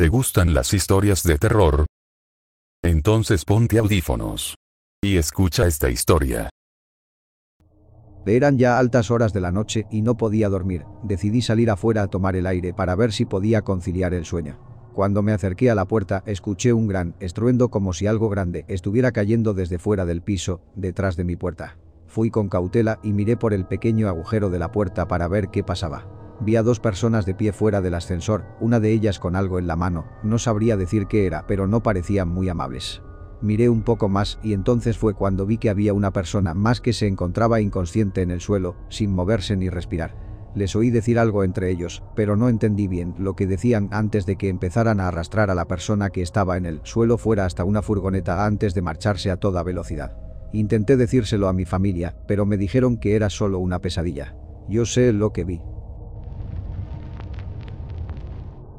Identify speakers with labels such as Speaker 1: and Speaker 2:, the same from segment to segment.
Speaker 1: ¿Te gustan las historias de terror? Entonces ponte audífonos. Y escucha esta historia.
Speaker 2: Eran ya altas horas de la noche y no podía dormir. Decidí salir afuera a tomar el aire para ver si podía conciliar el sueño. Cuando me acerqué a la puerta, escuché un gran estruendo como si algo grande estuviera cayendo desde fuera del piso, detrás de mi puerta. Fui con cautela y miré por el pequeño agujero de la puerta para ver qué pasaba. Vi a dos personas de pie fuera del ascensor, una de ellas con algo en la mano, no sabría decir qué era, pero no parecían muy amables. Miré un poco más y entonces fue cuando vi que había una persona más que se encontraba inconsciente en el suelo, sin moverse ni respirar. Les oí decir algo entre ellos, pero no entendí bien lo que decían antes de que empezaran a arrastrar a la persona que estaba en el suelo fuera hasta una furgoneta antes de marcharse a toda velocidad. Intenté decírselo a mi familia, pero me dijeron que era solo una pesadilla. Yo sé lo que vi.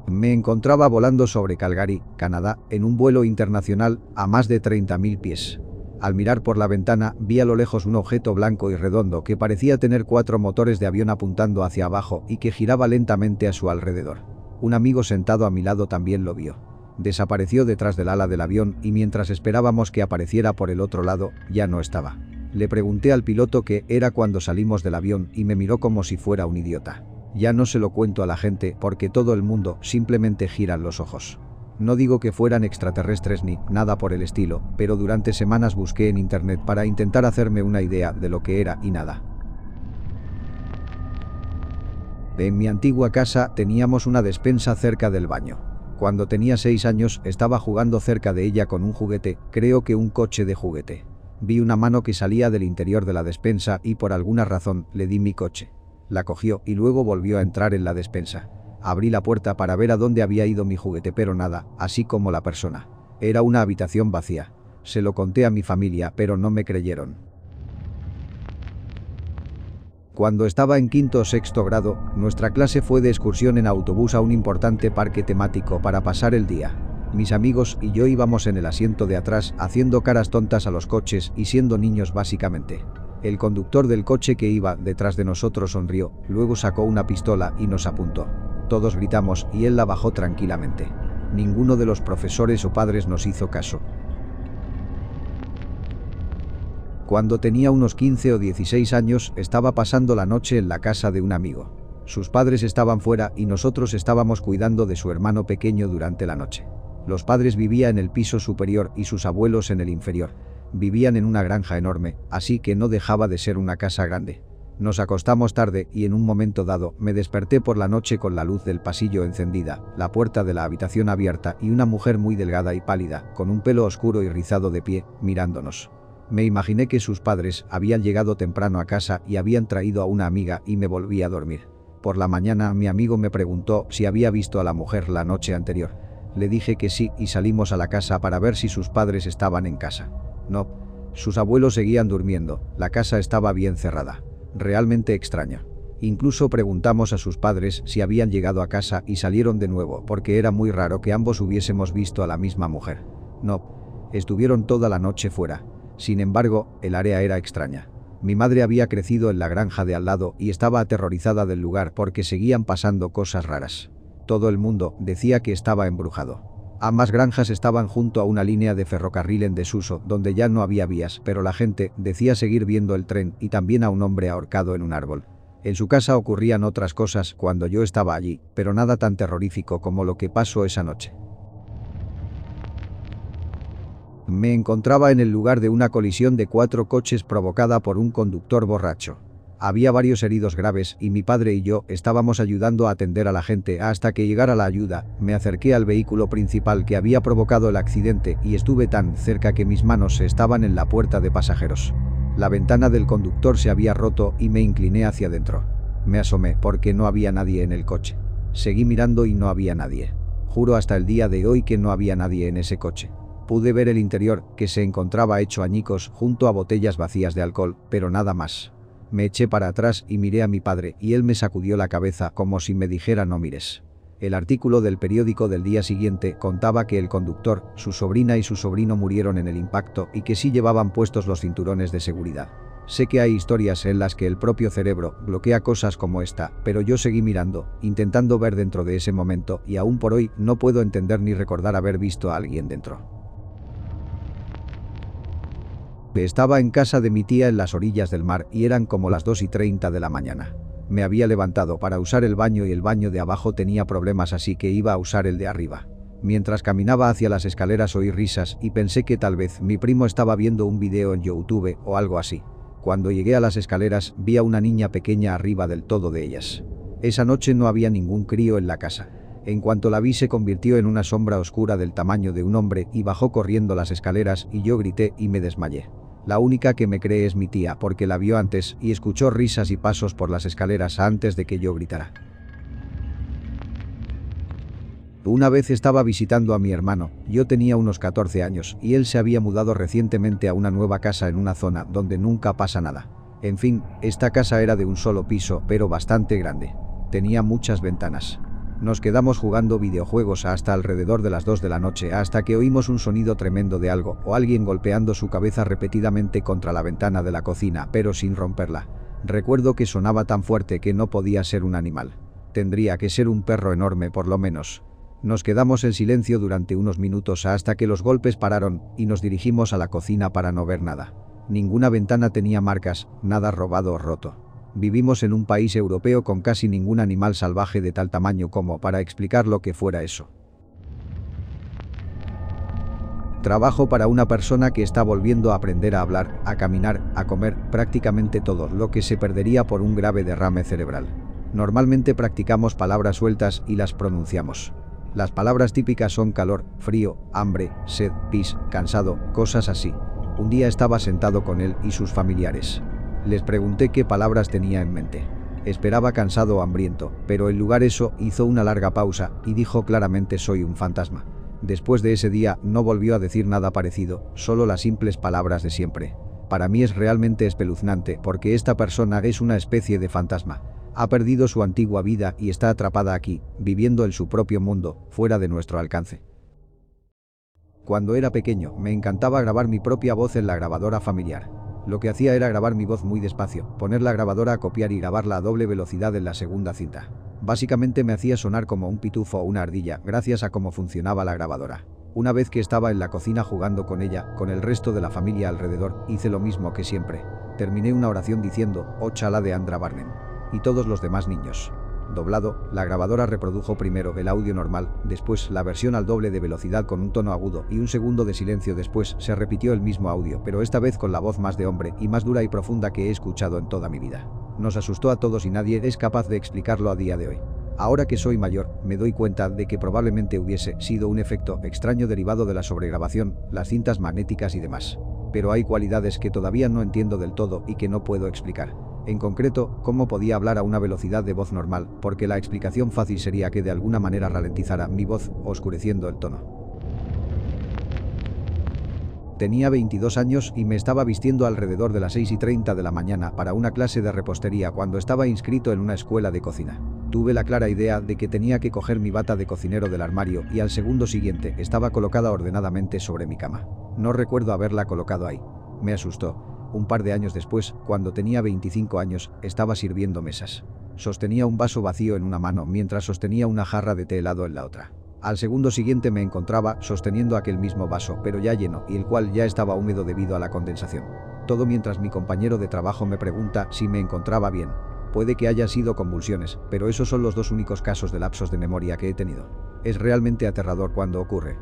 Speaker 2: Me encontraba volando sobre Calgary, Canadá, en un vuelo internacional a más de 30.000 pies. Al mirar por la ventana, vi a lo lejos un objeto blanco y redondo que parecía tener cuatro motores de avión apuntando hacia abajo y que giraba lentamente a su alrededor. Un amigo sentado a mi lado también lo vio. Desapareció detrás del ala del avión y mientras esperábamos que apareciera por el otro lado, ya no estaba. Le pregunté al piloto qué era cuando salimos del avión y me miró como si fuera un idiota. Ya no se lo cuento a la gente porque todo el mundo simplemente giran los ojos. No digo que fueran extraterrestres ni nada por el estilo, pero durante semanas busqué en internet para intentar hacerme una idea de lo que era y nada. En mi antigua casa teníamos una despensa cerca del baño. Cuando tenía 6 años estaba jugando cerca de ella con un juguete, creo que un coche de juguete. Vi una mano que salía del interior de la despensa y por alguna razón le di mi coche la cogió y luego volvió a entrar en la despensa. Abrí la puerta para ver a dónde había ido mi juguete pero nada, así como la persona. Era una habitación vacía. Se lo conté a mi familia pero no me creyeron. Cuando estaba en quinto o sexto grado, nuestra clase fue de excursión en autobús a un importante parque temático para pasar el día. Mis amigos y yo íbamos en el asiento de atrás haciendo caras tontas a los coches y siendo niños básicamente. El conductor del coche que iba detrás de nosotros sonrió, luego sacó una pistola y nos apuntó. Todos gritamos y él la bajó tranquilamente. Ninguno de los profesores o padres nos hizo caso. Cuando tenía unos 15 o 16 años, estaba pasando la noche en la casa de un amigo. Sus padres estaban fuera y nosotros estábamos cuidando de su hermano pequeño durante la noche. Los padres vivían en el piso superior y sus abuelos en el inferior. Vivían en una granja enorme, así que no dejaba de ser una casa grande. Nos acostamos tarde y en un momento dado me desperté por la noche con la luz del pasillo encendida, la puerta de la habitación abierta y una mujer muy delgada y pálida, con un pelo oscuro y rizado de pie, mirándonos. Me imaginé que sus padres habían llegado temprano a casa y habían traído a una amiga y me volví a dormir. Por la mañana mi amigo me preguntó si había visto a la mujer la noche anterior. Le dije que sí y salimos a la casa para ver si sus padres estaban en casa. No. Sus abuelos seguían durmiendo, la casa estaba bien cerrada. Realmente extraña. Incluso preguntamos a sus padres si habían llegado a casa y salieron de nuevo porque era muy raro que ambos hubiésemos visto a la misma mujer. No. Estuvieron toda la noche fuera. Sin embargo, el área era extraña. Mi madre había crecido en la granja de al lado y estaba aterrorizada del lugar porque seguían pasando cosas raras. Todo el mundo decía que estaba embrujado. Ambas granjas estaban junto a una línea de ferrocarril en desuso, donde ya no había vías, pero la gente decía seguir viendo el tren y también a un hombre ahorcado en un árbol. En su casa ocurrían otras cosas cuando yo estaba allí, pero nada tan terrorífico como lo que pasó esa noche. Me encontraba en el lugar de una colisión de cuatro coches provocada por un conductor borracho. Había varios heridos graves y mi padre y yo estábamos ayudando a atender a la gente hasta que llegara la ayuda. Me acerqué al vehículo principal que había provocado el accidente y estuve tan cerca que mis manos estaban en la puerta de pasajeros. La ventana del conductor se había roto y me incliné hacia adentro. Me asomé porque no había nadie en el coche. Seguí mirando y no había nadie. Juro hasta el día de hoy que no había nadie en ese coche. Pude ver el interior, que se encontraba hecho añicos junto a botellas vacías de alcohol, pero nada más. Me eché para atrás y miré a mi padre y él me sacudió la cabeza como si me dijera no mires. El artículo del periódico del día siguiente contaba que el conductor, su sobrina y su sobrino murieron en el impacto y que sí llevaban puestos los cinturones de seguridad. Sé que hay historias en las que el propio cerebro bloquea cosas como esta, pero yo seguí mirando, intentando ver dentro de ese momento y aún por hoy no puedo entender ni recordar haber visto a alguien dentro. Estaba en casa de mi tía en las orillas del mar y eran como las 2 y 30 de la mañana. Me había levantado para usar el baño y el baño de abajo tenía problemas así que iba a usar el de arriba. Mientras caminaba hacia las escaleras oí risas y pensé que tal vez mi primo estaba viendo un video en YouTube o algo así. Cuando llegué a las escaleras vi a una niña pequeña arriba del todo de ellas. Esa noche no había ningún crío en la casa. En cuanto la vi se convirtió en una sombra oscura del tamaño de un hombre y bajó corriendo las escaleras y yo grité y me desmayé. La única que me cree es mi tía porque la vio antes y escuchó risas y pasos por las escaleras antes de que yo gritara. Una vez estaba visitando a mi hermano, yo tenía unos 14 años y él se había mudado recientemente a una nueva casa en una zona donde nunca pasa nada. En fin, esta casa era de un solo piso pero bastante grande. Tenía muchas ventanas. Nos quedamos jugando videojuegos hasta alrededor de las 2 de la noche hasta que oímos un sonido tremendo de algo o alguien golpeando su cabeza repetidamente contra la ventana de la cocina pero sin romperla. Recuerdo que sonaba tan fuerte que no podía ser un animal. Tendría que ser un perro enorme por lo menos. Nos quedamos en silencio durante unos minutos hasta que los golpes pararon y nos dirigimos a la cocina para no ver nada. Ninguna ventana tenía marcas, nada robado o roto. Vivimos en un país europeo con casi ningún animal salvaje de tal tamaño como para explicar lo que fuera eso. Trabajo para una persona que está volviendo a aprender a hablar, a caminar, a comer, prácticamente todo lo que se perdería por un grave derrame cerebral. Normalmente practicamos palabras sueltas y las pronunciamos. Las palabras típicas son calor, frío, hambre, sed, pis, cansado, cosas así. Un día estaba sentado con él y sus familiares. Les pregunté qué palabras tenía en mente. Esperaba cansado o hambriento, pero en lugar eso hizo una larga pausa y dijo claramente soy un fantasma. Después de ese día no volvió a decir nada parecido, solo las simples palabras de siempre. Para mí es realmente espeluznante porque esta persona es una especie de fantasma. Ha perdido su antigua vida y está atrapada aquí, viviendo en su propio mundo, fuera de nuestro alcance. Cuando era pequeño, me encantaba grabar mi propia voz en la grabadora familiar. Lo que hacía era grabar mi voz muy despacio, poner la grabadora a copiar y grabarla a doble velocidad en la segunda cinta. Básicamente me hacía sonar como un pitufo o una ardilla, gracias a cómo funcionaba la grabadora. Una vez que estaba en la cocina jugando con ella, con el resto de la familia alrededor, hice lo mismo que siempre. Terminé una oración diciendo, Ochala de Andra Barnen. Y todos los demás niños. Doblado, la grabadora reprodujo primero el audio normal, después la versión al doble de velocidad con un tono agudo y un segundo de silencio después se repitió el mismo audio, pero esta vez con la voz más de hombre y más dura y profunda que he escuchado en toda mi vida. Nos asustó a todos y nadie es capaz de explicarlo a día de hoy. Ahora que soy mayor, me doy cuenta de que probablemente hubiese sido un efecto extraño derivado de la sobregrabación, las cintas magnéticas y demás. Pero hay cualidades que todavía no entiendo del todo y que no puedo explicar. En concreto, cómo podía hablar a una velocidad de voz normal, porque la explicación fácil sería que de alguna manera ralentizara mi voz, oscureciendo el tono. Tenía 22 años y me estaba vistiendo alrededor de las 6 y 30 de la mañana para una clase de repostería cuando estaba inscrito en una escuela de cocina. Tuve la clara idea de que tenía que coger mi bata de cocinero del armario y al segundo siguiente estaba colocada ordenadamente sobre mi cama. No recuerdo haberla colocado ahí. Me asustó, un par de años después, cuando tenía 25 años, estaba sirviendo mesas. Sostenía un vaso vacío en una mano mientras sostenía una jarra de té helado en la otra. Al segundo siguiente me encontraba sosteniendo aquel mismo vaso, pero ya lleno, y el cual ya estaba húmedo debido a la condensación. Todo mientras mi compañero de trabajo me pregunta si me encontraba bien. Puede que haya sido convulsiones, pero esos son los dos únicos casos de lapsos de memoria que he tenido. Es realmente aterrador cuando ocurre.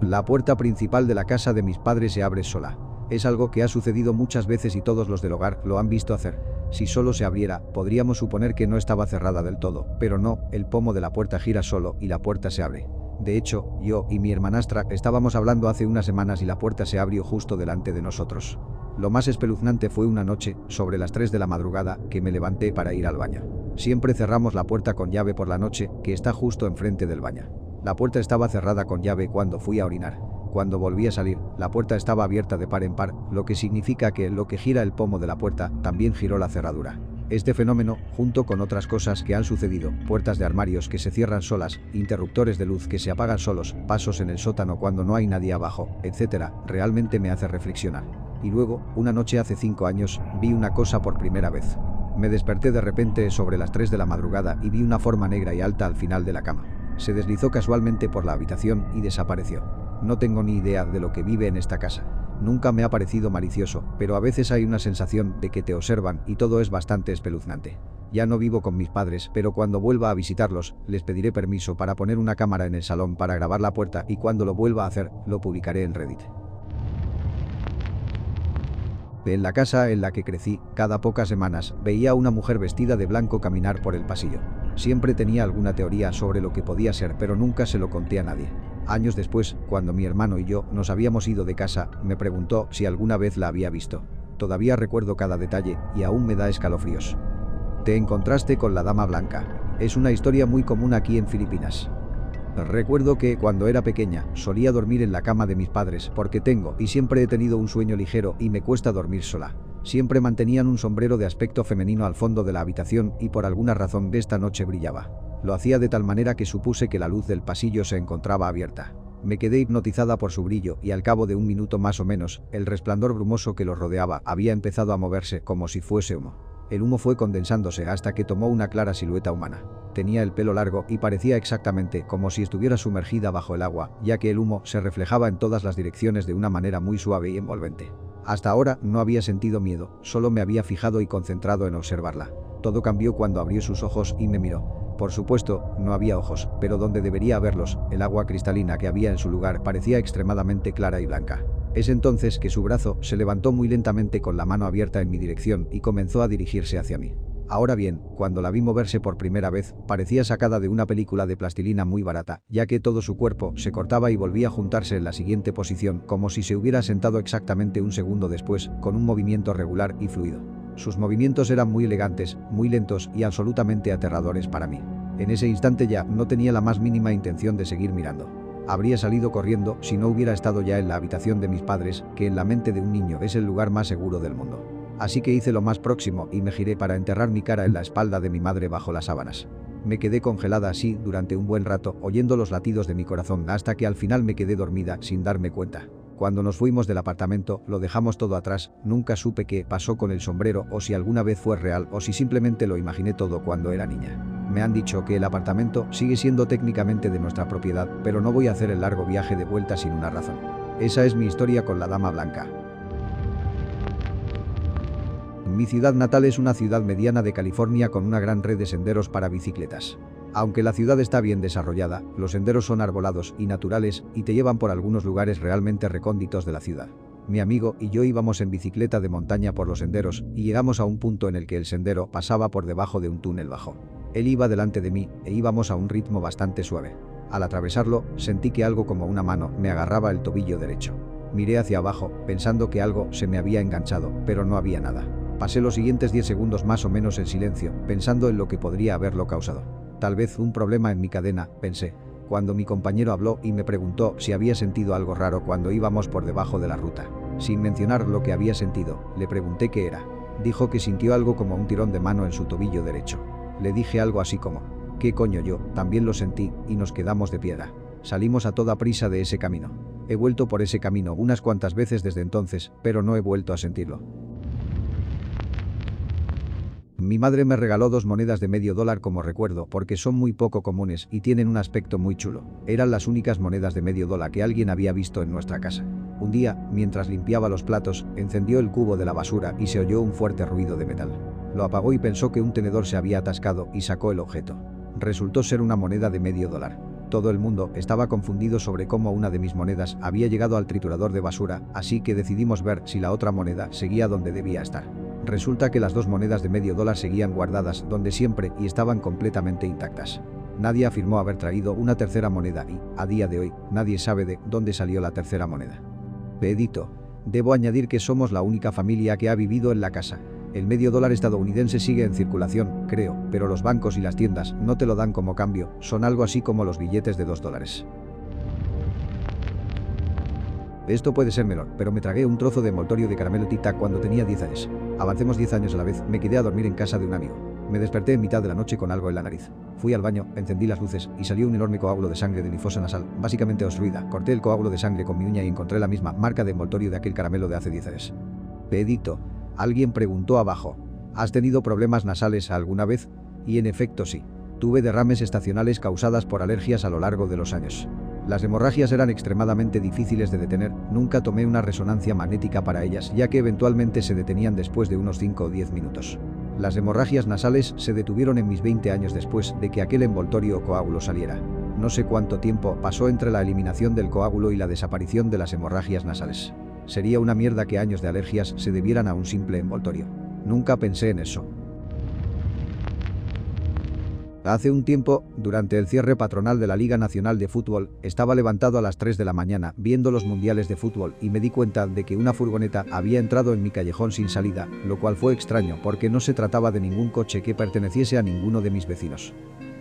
Speaker 2: La puerta principal de la casa de mis padres se abre sola. Es algo que ha sucedido muchas veces y todos los del hogar lo han visto hacer. Si solo se abriera, podríamos suponer que no estaba cerrada del todo, pero no, el pomo de la puerta gira solo y la puerta se abre. De hecho, yo y mi hermanastra estábamos hablando hace unas semanas y la puerta se abrió justo delante de nosotros. Lo más espeluznante fue una noche, sobre las 3 de la madrugada, que me levanté para ir al baño. Siempre cerramos la puerta con llave por la noche, que está justo enfrente del baño. La puerta estaba cerrada con llave cuando fui a orinar. Cuando volví a salir, la puerta estaba abierta de par en par, lo que significa que lo que gira el pomo de la puerta también giró la cerradura. Este fenómeno, junto con otras cosas que han sucedido, puertas de armarios que se cierran solas, interruptores de luz que se apagan solos, pasos en el sótano cuando no hay nadie abajo, etc., realmente me hace reflexionar. Y luego, una noche hace cinco años, vi una cosa por primera vez. Me desperté de repente sobre las 3 de la madrugada y vi una forma negra y alta al final de la cama. Se deslizó casualmente por la habitación y desapareció. No tengo ni idea de lo que vive en esta casa. Nunca me ha parecido malicioso, pero a veces hay una sensación de que te observan y todo es bastante espeluznante. Ya no vivo con mis padres, pero cuando vuelva a visitarlos, les pediré permiso para poner una cámara en el salón para grabar la puerta y cuando lo vuelva a hacer, lo publicaré en Reddit. En la casa en la que crecí, cada pocas semanas, veía a una mujer vestida de blanco caminar por el pasillo. Siempre tenía alguna teoría sobre lo que podía ser, pero nunca se lo conté a nadie. Años después, cuando mi hermano y yo nos habíamos ido de casa, me preguntó si alguna vez la había visto. Todavía recuerdo cada detalle y aún me da escalofríos. Te encontraste con la Dama Blanca. Es una historia muy común aquí en Filipinas. Recuerdo que, cuando era pequeña, solía dormir en la cama de mis padres porque tengo y siempre he tenido un sueño ligero y me cuesta dormir sola. Siempre mantenían un sombrero de aspecto femenino al fondo de la habitación y por alguna razón de esta noche brillaba. Lo hacía de tal manera que supuse que la luz del pasillo se encontraba abierta. Me quedé hipnotizada por su brillo y al cabo de un minuto más o menos, el resplandor brumoso que los rodeaba había empezado a moverse como si fuese humo. El humo fue condensándose hasta que tomó una clara silueta humana. Tenía el pelo largo y parecía exactamente como si estuviera sumergida bajo el agua, ya que el humo se reflejaba en todas las direcciones de una manera muy suave y envolvente. Hasta ahora no había sentido miedo, solo me había fijado y concentrado en observarla. Todo cambió cuando abrió sus ojos y me miró. Por supuesto, no había ojos, pero donde debería haberlos, el agua cristalina que había en su lugar parecía extremadamente clara y blanca. Es entonces que su brazo se levantó muy lentamente con la mano abierta en mi dirección y comenzó a dirigirse hacia mí. Ahora bien, cuando la vi moverse por primera vez, parecía sacada de una película de plastilina muy barata, ya que todo su cuerpo se cortaba y volvía a juntarse en la siguiente posición, como si se hubiera sentado exactamente un segundo después, con un movimiento regular y fluido. Sus movimientos eran muy elegantes, muy lentos y absolutamente aterradores para mí. En ese instante ya no tenía la más mínima intención de seguir mirando. Habría salido corriendo si no hubiera estado ya en la habitación de mis padres, que en la mente de un niño es el lugar más seguro del mundo así que hice lo más próximo y me giré para enterrar mi cara en la espalda de mi madre bajo las sábanas. Me quedé congelada así durante un buen rato, oyendo los latidos de mi corazón hasta que al final me quedé dormida sin darme cuenta. Cuando nos fuimos del apartamento, lo dejamos todo atrás, nunca supe qué pasó con el sombrero o si alguna vez fue real o si simplemente lo imaginé todo cuando era niña. Me han dicho que el apartamento sigue siendo técnicamente de nuestra propiedad, pero no voy a hacer el largo viaje de vuelta sin una razón. Esa es mi historia con la Dama Blanca. Mi ciudad natal es una ciudad mediana de California con una gran red de senderos para bicicletas. Aunque la ciudad está bien desarrollada, los senderos son arbolados y naturales y te llevan por algunos lugares realmente recónditos de la ciudad. Mi amigo y yo íbamos en bicicleta de montaña por los senderos y llegamos a un punto en el que el sendero pasaba por debajo de un túnel bajo. Él iba delante de mí e íbamos a un ritmo bastante suave. Al atravesarlo, sentí que algo como una mano me agarraba el tobillo derecho. Miré hacia abajo, pensando que algo se me había enganchado, pero no había nada. Pasé los siguientes 10 segundos más o menos en silencio, pensando en lo que podría haberlo causado. Tal vez un problema en mi cadena, pensé, cuando mi compañero habló y me preguntó si había sentido algo raro cuando íbamos por debajo de la ruta. Sin mencionar lo que había sentido, le pregunté qué era. Dijo que sintió algo como un tirón de mano en su tobillo derecho. Le dije algo así como, ¿qué coño yo? También lo sentí, y nos quedamos de piedra. Salimos a toda prisa de ese camino. He vuelto por ese camino unas cuantas veces desde entonces, pero no he vuelto a sentirlo. Mi madre me regaló dos monedas de medio dólar como recuerdo porque son muy poco comunes y tienen un aspecto muy chulo. Eran las únicas monedas de medio dólar que alguien había visto en nuestra casa. Un día, mientras limpiaba los platos, encendió el cubo de la basura y se oyó un fuerte ruido de metal. Lo apagó y pensó que un tenedor se había atascado y sacó el objeto. Resultó ser una moneda de medio dólar. Todo el mundo estaba confundido sobre cómo una de mis monedas había llegado al triturador de basura, así que decidimos ver si la otra moneda seguía donde debía estar. Resulta que las dos monedas de medio dólar seguían guardadas donde siempre y estaban completamente intactas. Nadie afirmó haber traído una tercera moneda y, a día de hoy, nadie sabe de dónde salió la tercera moneda. Pedito. Debo añadir que somos la única familia que ha vivido en la casa. El medio dólar estadounidense sigue en circulación, creo, pero los bancos y las tiendas no te lo dan como cambio, son algo así como los billetes de dos dólares. Esto puede ser menor, pero me tragué un trozo de envoltorio de caramelo Tic cuando tenía 10 años. Avancemos 10 años a la vez, me quedé a dormir en casa de un amigo. Me desperté en mitad de la noche con algo en la nariz. Fui al baño, encendí las luces y salió un enorme coágulo de sangre de mi fosa nasal, básicamente obstruida. Corté el coágulo de sangre con mi uña y encontré la misma marca de envoltorio de aquel caramelo de hace 10 años. Pedito. Alguien preguntó abajo. ¿Has tenido problemas nasales alguna vez? Y en efecto sí. Tuve derrames estacionales causadas por alergias a lo largo de los años. Las hemorragias eran extremadamente difíciles de detener, nunca tomé una resonancia magnética para ellas, ya que eventualmente se detenían después de unos 5 o 10 minutos. Las hemorragias nasales se detuvieron en mis 20 años después de que aquel envoltorio o coágulo saliera. No sé cuánto tiempo pasó entre la eliminación del coágulo y la desaparición de las hemorragias nasales. Sería una mierda que años de alergias se debieran a un simple envoltorio. Nunca pensé en eso. Hace un tiempo, durante el cierre patronal de la Liga Nacional de Fútbol, estaba levantado a las 3 de la mañana viendo los mundiales de fútbol y me di cuenta de que una furgoneta había entrado en mi callejón sin salida, lo cual fue extraño porque no se trataba de ningún coche que perteneciese a ninguno de mis vecinos.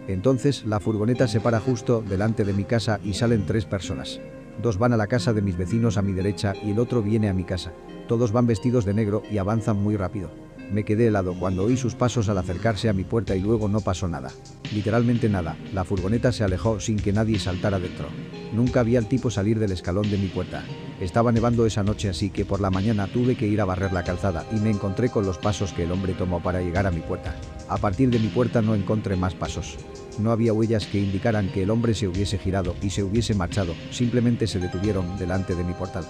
Speaker 2: Entonces, la furgoneta se para justo delante de mi casa y salen tres personas. Dos van a la casa de mis vecinos a mi derecha y el otro viene a mi casa. Todos van vestidos de negro y avanzan muy rápido. Me quedé helado cuando oí sus pasos al acercarse a mi puerta y luego no pasó nada. Literalmente nada, la furgoneta se alejó sin que nadie saltara dentro. Nunca vi al tipo salir del escalón de mi puerta. Estaba nevando esa noche así que por la mañana tuve que ir a barrer la calzada y me encontré con los pasos que el hombre tomó para llegar a mi puerta. A partir de mi puerta no encontré más pasos. No había huellas que indicaran que el hombre se hubiese girado y se hubiese marchado, simplemente se detuvieron delante de mi portal.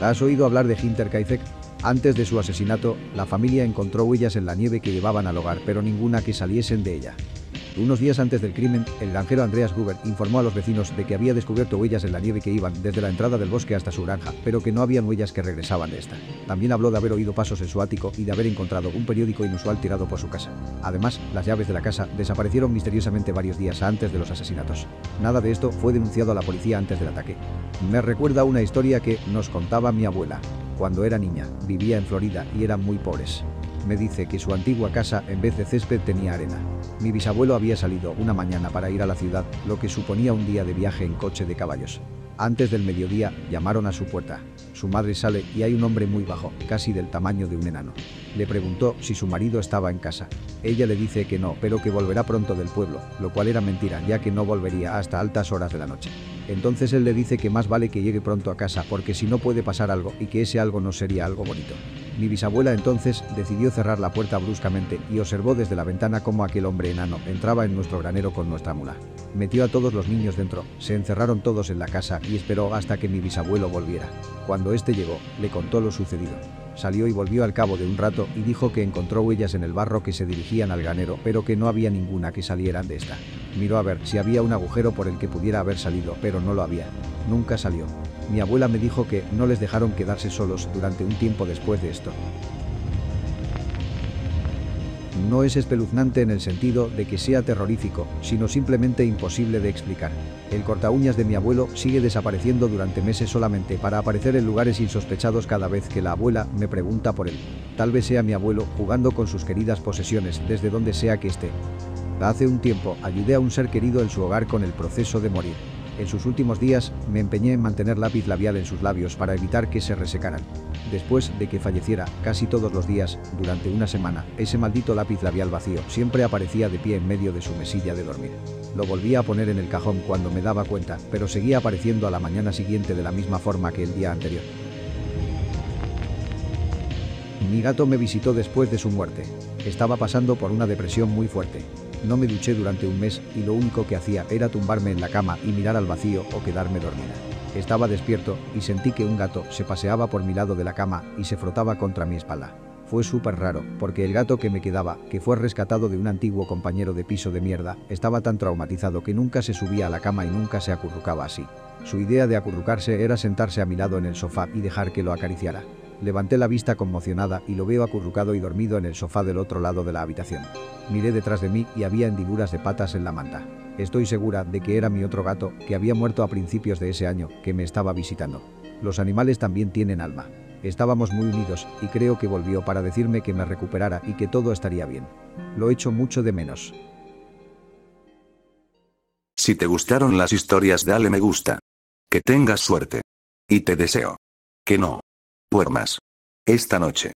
Speaker 2: ¿Has oído hablar de Hinter Kaifek? Antes de su asesinato, la familia encontró huellas en la nieve que llevaban al hogar, pero ninguna que saliesen de ella. Unos días antes del crimen, el granjero Andreas Gruber informó a los vecinos de que había descubierto huellas en la nieve que iban desde la entrada del bosque hasta su granja, pero que no habían huellas que regresaban de esta. También habló de haber oído pasos en su ático y de haber encontrado un periódico inusual tirado por su casa. Además, las llaves de la casa desaparecieron misteriosamente varios días antes de los asesinatos. Nada de esto fue denunciado a la policía antes del ataque. Me recuerda una historia que nos contaba mi abuela. Cuando era niña, vivía en Florida y eran muy pobres me dice que su antigua casa en vez de césped tenía arena. Mi bisabuelo había salido una mañana para ir a la ciudad, lo que suponía un día de viaje en coche de caballos. Antes del mediodía llamaron a su puerta. Su madre sale y hay un hombre muy bajo, casi del tamaño de un enano. Le preguntó si su marido estaba en casa. Ella le dice que no, pero que volverá pronto del pueblo, lo cual era mentira, ya que no volvería hasta altas horas de la noche. Entonces él le dice que más vale que llegue pronto a casa porque si no puede pasar algo y que ese algo no sería algo bonito. Mi bisabuela entonces decidió cerrar la puerta bruscamente y observó desde la ventana cómo aquel hombre enano entraba en nuestro granero con nuestra mula. Metió a todos los niños dentro, se encerraron todos en la casa y esperó hasta que mi bisabuelo volviera. Cuando éste llegó, le contó lo sucedido. Salió y volvió al cabo de un rato y dijo que encontró huellas en el barro que se dirigían al granero, pero que no había ninguna que salieran de esta. Miró a ver si había un agujero por el que pudiera haber salido, pero no lo había. Nunca salió. Mi abuela me dijo que no les dejaron quedarse solos durante un tiempo después de esto. No es espeluznante en el sentido de que sea terrorífico, sino simplemente imposible de explicar. El corta uñas de mi abuelo sigue desapareciendo durante meses solamente para aparecer en lugares insospechados cada vez que la abuela me pregunta por él. Tal vez sea mi abuelo jugando con sus queridas posesiones desde donde sea que esté. Hace un tiempo ayudé a un ser querido en su hogar con el proceso de morir. En sus últimos días, me empeñé en mantener lápiz labial en sus labios para evitar que se resecaran. Después de que falleciera, casi todos los días, durante una semana, ese maldito lápiz labial vacío siempre aparecía de pie en medio de su mesilla de dormir. Lo volvía a poner en el cajón cuando me daba cuenta, pero seguía apareciendo a la mañana siguiente de la misma forma que el día anterior. Mi gato me visitó después de su muerte. Estaba pasando por una depresión muy fuerte. No me duché durante un mes y lo único que hacía era tumbarme en la cama y mirar al vacío o quedarme dormida. Estaba despierto y sentí que un gato se paseaba por mi lado de la cama y se frotaba contra mi espalda. Fue súper raro, porque el gato que me quedaba, que fue rescatado de un antiguo compañero de piso de mierda, estaba tan traumatizado que nunca se subía a la cama y nunca se acurrucaba así. Su idea de acurrucarse era sentarse a mi lado en el sofá y dejar que lo acariciara. Levanté la vista conmocionada y lo veo acurrucado y dormido en el sofá del otro lado de la habitación. Miré detrás de mí y había hendiduras de patas en la manta. Estoy segura de que era mi otro gato, que había muerto a principios de ese año, que me estaba visitando. Los animales también tienen alma. Estábamos muy unidos y creo que volvió para decirme que me recuperara y que todo estaría bien. Lo echo mucho de menos.
Speaker 3: Si te gustaron las historias dale me gusta. Que tengas suerte. Y te deseo. Que no. Puermas. Esta noche.